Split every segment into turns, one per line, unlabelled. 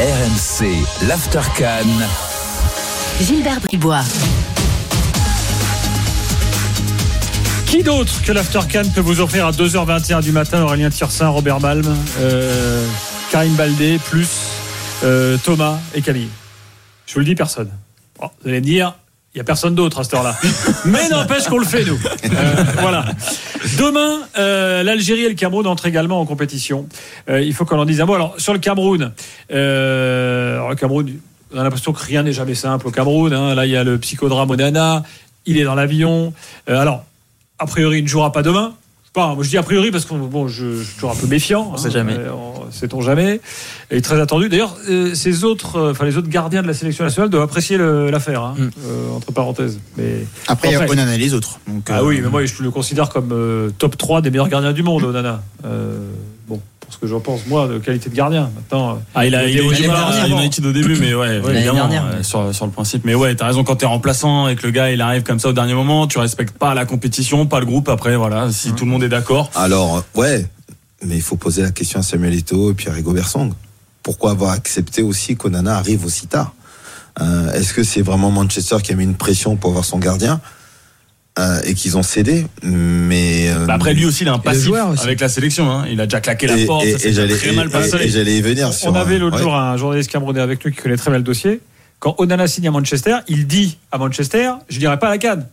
RMC, l'After
Gilbert Bribois.
Qui d'autre que l'Aftercan peut vous offrir à 2h21 du matin Aurélien Tirsin, Robert Balm, euh, Karim Baldé, plus euh, Thomas et Camille Je vous le dis, personne. Bon, vous allez me dire, il n'y a personne d'autre à cette heure-là. Mais n'empêche qu'on le fait, nous. Euh, voilà. Demain, euh, l'Algérie et le Cameroun entrent également en compétition. Euh, il faut qu'on en dise un mot. Alors, sur le Cameroun, euh, alors, le Cameroun, on a l'impression que rien n'est jamais simple au Cameroun. hein. Là, il y a le psychodrame Onana. Il est dans l'avion. Alors, a priori, il ne jouera pas demain. Je sais pas, moi je dis a priori parce que bon, je, je suis toujours un peu méfiant. On
sait jamais.
Sait-on jamais. Il est très attendu. D'ailleurs, euh, ces autres, euh, enfin les autres gardiens de la sélection nationale doivent apprécier l'affaire, hein,
Mm.
euh, entre parenthèses. Mais
Après, il y a. Onana et les autres. Donc,
ah
euh,
oui, mais moi je le considère comme euh, top 3 des meilleurs gardiens du monde, Onana. Euh, bon, pour ce que j'en pense, moi, de qualité de gardien. Maintenant,
Ah, il a, il à
dernière.
United au début, mais ouais,
Ouais,
évidemment, euh, sur, sur le principe. Mais ouais, t'as raison, quand t'es remplaçant et que le gars il arrive comme ça au dernier moment, tu respectes pas la compétition, pas le groupe. Après, voilà, si tout le monde est d'accord.
Alors, ouais, mais il faut poser la question à Samuel Eto'o et puis à Rigo Bersong. Pourquoi avoir accepté aussi qu'Onana arrive aussi tard Euh, Est-ce que c'est vraiment Manchester qui a mis une pression pour avoir son gardien euh, et qu'ils ont cédé? Mais euh,
Bah après, lui aussi, il a un passif avec la sélection. Hein. Il a déjà claqué la
et,
porte,
et- et j'allais
très mal
et-
passé.
et- et j'allais y venir.
on
sur
avait
un-
l'autre
ouais.
jour un journaliste camerounais avec nous qui connaît très bien le dossier. Quand Onana signe à Manchester, il dit à Manchester, je dirais pas à la canne.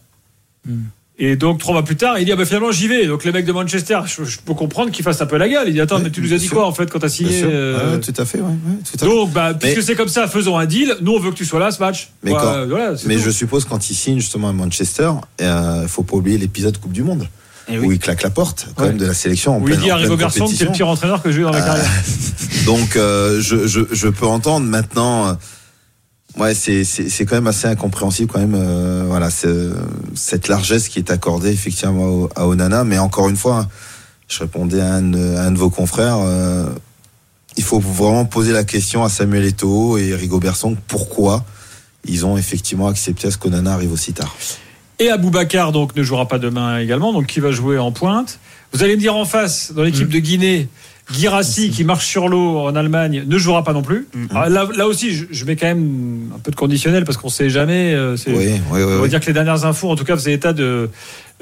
Et donc trois mois plus tard, il dit ah ben finalement j'y vais. Donc les mecs de Manchester, je, je peux comprendre qu'ils fassent un peu la gueule. Il dit attends mais tu nous as dit
sûr.
quoi en fait quand t'as signé euh,
Ouais, tout à fait, ouais, ouais, tout à fait.
Donc bah puisque
Mais-
c'est comme ça, faisons un deal. Nous on veut que tu sois là ce match.
Mais
Ouais,
quand-
voilà,
Mais
tout.
je suppose quand il signe justement à Manchester, il faut pas oublier l'épisode Coupe du Monde
Eh
où il claque la porte quand
Ouais.
même de la sélection en
Où il dit
pleine
Rigo Garçon que c'est le pire entraîneur que j'ai eu dans ma
Euh,
carrière.
Donc euh, je, je, je peux entendre maintenant. Ouais, c'est c'est c'est quand même assez incompréhensible quand même. euh, voilà, cette largesse qui est accordée effectivement au- à Onana. Mais encore une fois, je répondais à un, de- à un de vos confrères. euh, il faut vraiment poser la question à Samuel Eto'o et Rigo Bersong pourquoi ils ont effectivement accepté à ce qu'Onana arrive aussi tard.
Et Aboubacar donc ne jouera pas demain également. Donc qui va jouer en pointe? Vous allez me dire en face dans l'équipe de Guinée. Girassi qui marche sur l'eau en Allemagne ne jouera pas non plus. Alors là, là aussi, je, je mets quand même un peu de conditionnel parce qu'on sait jamais. euh,
Oui, oui, oui.
On va
oui.
dire que les dernières infos, en tout cas, faisaient état de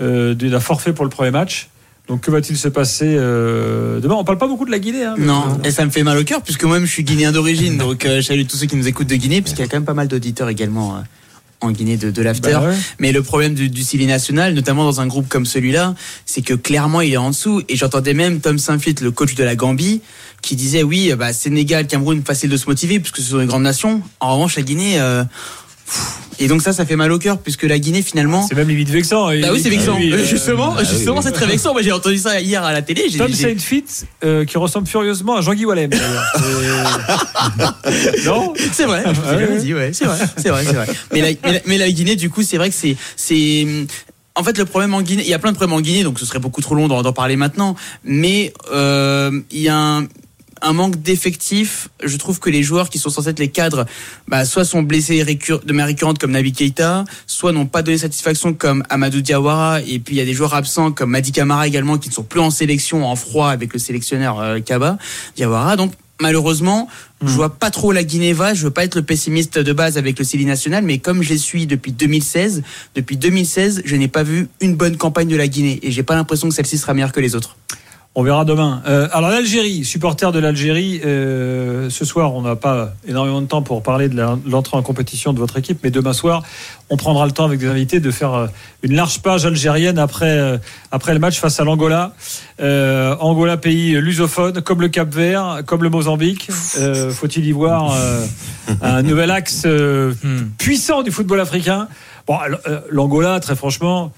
euh, d'un forfait pour le premier match. Donc que va-t-il se passer euh, demain? On parle pas beaucoup de la Guinée. Hein,
Non, et ça me fait mal au cœur puisque moi-même je suis guinéen d'origine, donc euh, je salue tous ceux qui nous écoutent de Guinée, puisqu'il y a quand même pas mal d'auditeurs également euh, en Guinée de, de l'after.
Bah ouais.
Mais le problème du, du Silly National, notamment dans un groupe comme celui-là, c'est que clairement il est en dessous. Et j'entendais même Tom Saint-Fit, le coach de la Gambie, qui disait oui, bah, Sénégal, Cameroun, facile de se motiver puisque ce sont des grandes nations. En revanche, la Guinée. euh. Et donc ça, ça fait mal au cœur puisque la Guinée finalement.
C'est même limite vexant.
Bah oui, c'est vexant.
Ah oui, euh,
justement,
ah
justement,
oui.
c'est très vexant. Moi, j'ai entendu ça hier à la télé.
Tom Saintfit euh, qui ressemble furieusement à Jean-Guy Wallem. non
C'est vrai, je
Ah ouais.
ouais, c'est vrai, c'est vrai, c'est vrai. Mais la, mais, la, mais la Guinée, du coup, c'est vrai que c'est, c'est, en fait, le problème en Guinée, il y a plein de problèmes en Guinée, donc ce serait beaucoup trop long d'en, d'en parler maintenant. Mais euh, il y a un, un manque d'effectifs. Je trouve que les joueurs qui sont censés être les cadres, bah, soit sont blessés récur- de manière récurrente comme Nabi Keita, soit n'ont pas donné satisfaction comme Amadou Diawara. Et puis il y a des joueurs absents comme Madi Camara également qui ne sont plus en sélection en froid avec le sélectionneur euh, Kaba Diawara. Donc malheureusement, je vois pas trop la Guinée va. Je veux pas être le pessimiste de base avec le Silly National, mais comme je les suis depuis 2016, depuis 2016, je n'ai pas vu une bonne campagne de la Guinée et j'ai pas l'impression que celle-ci sera meilleure que les autres.
On verra demain. Euh, alors l'Algérie, supporter de l'Algérie, euh, ce soir on n'a pas énormément de temps pour parler de l'entrée en compétition de votre équipe, mais demain soir on prendra le temps avec des invités de faire euh, une large page algérienne après, après le match face à l'Angola. Angola, pays lusophone, comme le Cap Vert, comme le Mozambique. Faut-il y voir un nouvel axe euh, puissant du football africain? Bon, l'Angola, très franchement.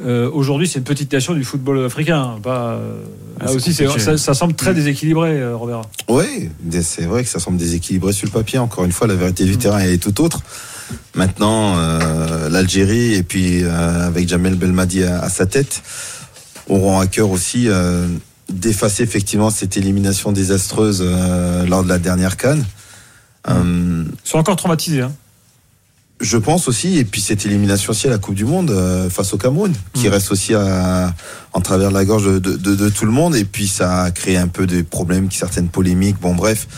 Euh, Aujourd'hui, c'est une petite nation du football africain. Pas, euh, là
c'est
aussi, ça, ça semble très déséquilibré, euh, Robert.
Oui, c'est vrai que ça semble déséquilibré sur le papier. Encore une fois, la vérité du terrain elle est tout autre. Maintenant, euh, l'Algérie et puis euh, avec Jamel Belmadi à, à sa tête auront à cœur aussi euh, d'effacer effectivement cette élimination désastreuse euh, lors de la dernière canne. Euh,
Ils sont encore traumatisés. Hein.
Je pense aussi, et puis cette élimination aussi à la Coupe du Monde euh, face au Cameroun, qui reste aussi à, en travers de la gorge de, de- de- de tout le monde, et puis ça a créé un peu des problèmes, certaines polémiques. Bon, bref,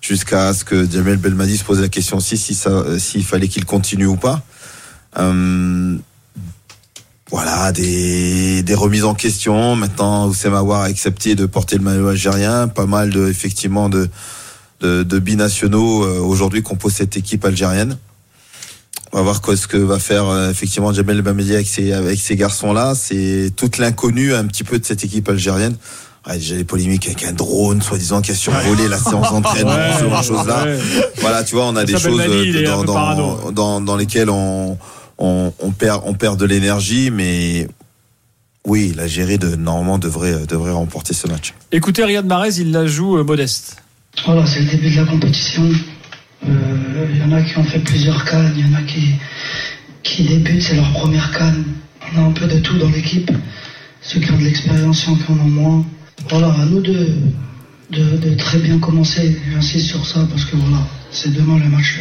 jusqu'à ce que Jamel Belmadi se pose la question aussi si ça, s'il fallait qu'il continue ou pas. Euh, voilà, des, des remises en question. Maintenant, Oussem Aouar a accepté de porter le maillot algérien. Pas mal de, effectivement, de, de, de binationaux euh, aujourd'hui composent cette équipe algérienne. On va voir ce que va faire euh, effectivement Jamel Belmadi avec ces, avec ces garçons-là. C'est toute l'inconnue un petit peu de cette équipe algérienne. Ouais, déjà les polémiques avec un drone, soi-disant, qui a survolé la séance d'entraînement,
Ouais,
ce genre de choses-là.
ouais.
Voilà, tu vois, on a des
Ça
choses euh, dans,
peu
dans,
parano.
dans, dans lesquelles on, on, on perd, on perd de l'énergie, mais oui, l'Algérie de, normalement devrait, devrait remporter ce match.
Écoutez, Riyad Mahrez, il la joue euh, modeste.
Voilà, c'est le début de la compétition. Euh, Il y en a qui ont fait plusieurs cannes, il y en a qui, débutent, c'est leur première canne. On a un peu de tout dans l'équipe. Ceux qui ont de l'expérience, ceux qui en ont moins. Voilà, à nous de, de, très bien commencer. J'insiste sur ça parce que voilà, c'est demain le match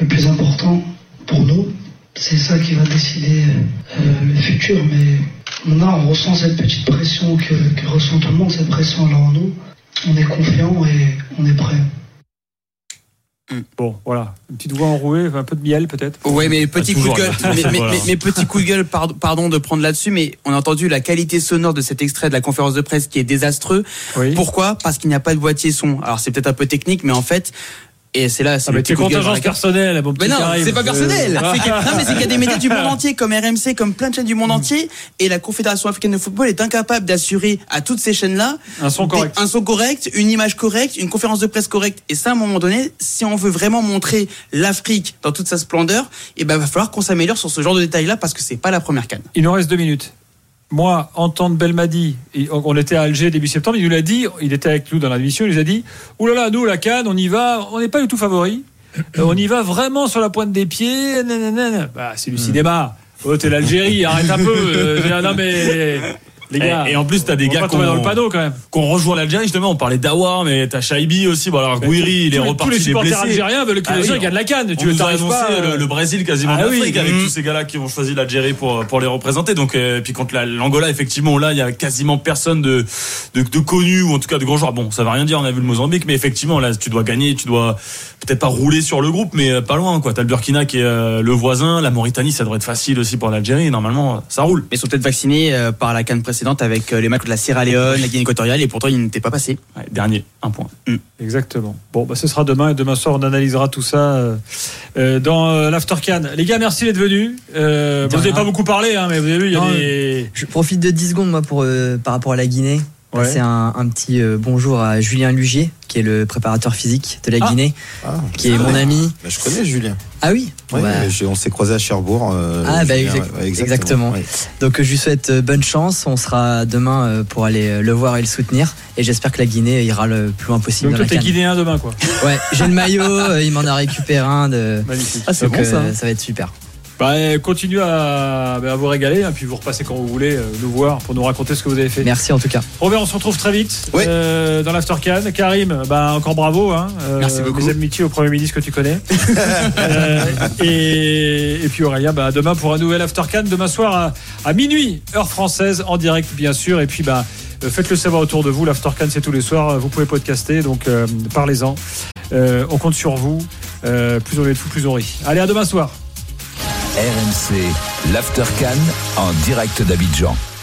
le, plus important pour nous. C'est ça qui va décider euh, le futur. Mais on on ressent cette petite pression que, ressent tout le monde, cette pression alors en nous. On est confiant et on est prêt.
Bon, voilà. Une petite voix enrouée, un peu de miel peut-être.
Ouais, mais petit coup de gueule,
là.
mais, mais-
Voilà.
mais- mais petit coup de gueule, pardon, pardon de prendre là-dessus, mais on a entendu la qualité sonore de cet extrait de la conférence de presse qui est désastreux.
Oui.
Pourquoi? Parce qu'il n'y a pas de boîtier son. Alors c'est peut-être un peu technique, mais en fait, et c'est là, c'est
Ah,
le
contingence personnelle, mon petit
Mais non, c'est pas personnel.
Euh,
a- non, mais c'est qu'il y a des médias du monde entier, comme RMC, comme plein de chaînes du monde entier, et la Confédération africaine de football est incapable d'assurer à toutes ces chaînes-là
Un son correct.
un son correct, une image correcte, une conférence de presse correcte. Et ça, à un moment donné, si on veut vraiment montrer l'Afrique dans toute sa splendeur, il ben, va falloir qu'on s'améliore sur ce genre de détails-là parce que c'est pas la première canne.
Il nous reste deux minutes. Moi, entendre Belmadi, on était à Alger début septembre, il nous l'a dit, il était avec nous dans la mission, il nous a dit là, nous, la Cannes, on y va, on n'est pas du tout favori. Euh, on y va vraiment sur la pointe des pieds. Bah, c'est du cinéma. Oh, t'es l'Algérie, arrête un peu. Euh, non, mais. Les gars.
Et, et en plus, t'as des gars qui
dans
ont,
le panneau quand même.
qu'on rejoint l'Algérie. Justement, on parlait d'Awar, mais t'as Shaibi aussi. Bon, alors Gouiri, il est reparti,
tous les supporters algériens veulent que
Ah
les gens gagnent la Cannes. Tu
on
veux
annoncé
pas. euh,
le, le Brésil quasiment
Ah oui.
d'Afrique avec
Mmh.
tous ces gars-là qui ont choisi l'Algérie pour pour les représenter. Donc euh, puis contre la- l'Angola effectivement là il y a quasiment personne de, de de connus ou en tout cas de grands joueurs. Bon ça va rien dire on a vu le Mozambique mais effectivement là tu dois gagner tu dois peut-être pas rouler sur le groupe mais euh, pas loin quoi. T'as le Burkina qui est le voisin, la Mauritanie ça devrait être facile aussi pour l'Algérie normalement ça roule.
Mais ils sont peut-être vaccinés par la canne précédente avec euh, les matchs de la Sierra Leone, la Guinée équatoriale, et pourtant ils n'étaient pas passés.
Ouais, dernier un point.
Exactement. Bon, bah, ce sera demain et demain soir, on analysera tout ça euh, euh, dans euh, l'After Can. Les gars, merci d'être venus. Euh, vous n'avez pas beaucoup parlé, hein, mais vous avez vu, il y a
Non,
des.
Je profite de 10 secondes moi pour euh, par rapport à la Guinée.
Ouais.
C'est un, un petit euh, bonjour à Julien Lugier, qui est le préparateur physique de la
Ah.
Guinée,
Ah,
qui est mon ami.
bah, je connais Julien.
Ah oui.
Ouais,
Bah,
on s'est croisé à Cherbourg. euh,
Ah, bah,
Julien,
exactement.
ouais.
Donc je lui souhaite euh, bonne chance. On sera demain pour aller le voir et le soutenir. Et j'espère que la Guinée ira le plus loin possible
Donc
dans
toi, t'es guinéen demain, quoi.
Ouais, j'ai le maillot. il m'en a récupéré un. De...
Magnifique.
Donc, euh, ça va être super.
Bah, continuez à, bah, à vous régaler, hein, puis vous repassez quand vous voulez euh, nous voir pour nous raconter ce que vous avez fait.
Merci en tout cas.
Robert, on se retrouve très vite
Oui.
euh, dans l'After Can. Karim, bah, encore bravo. Hein, euh,
Merci beaucoup.
Mes amitiés au premier ministre que tu connais. Euh, et, et puis Aurélien, bah, demain pour un nouvel After Can, demain soir à, à minuit, heure française, en direct bien sûr. Et puis bah, euh, faites-le savoir autour de vous. L'After Can, c'est tous les soirs. Vous pouvez podcaster, donc euh, parlez-en. Euh, on compte sur vous. Euh, plus on est de fous, plus on rit. Allez, à demain soir.
RMC, l'After en direct d'Abidjan.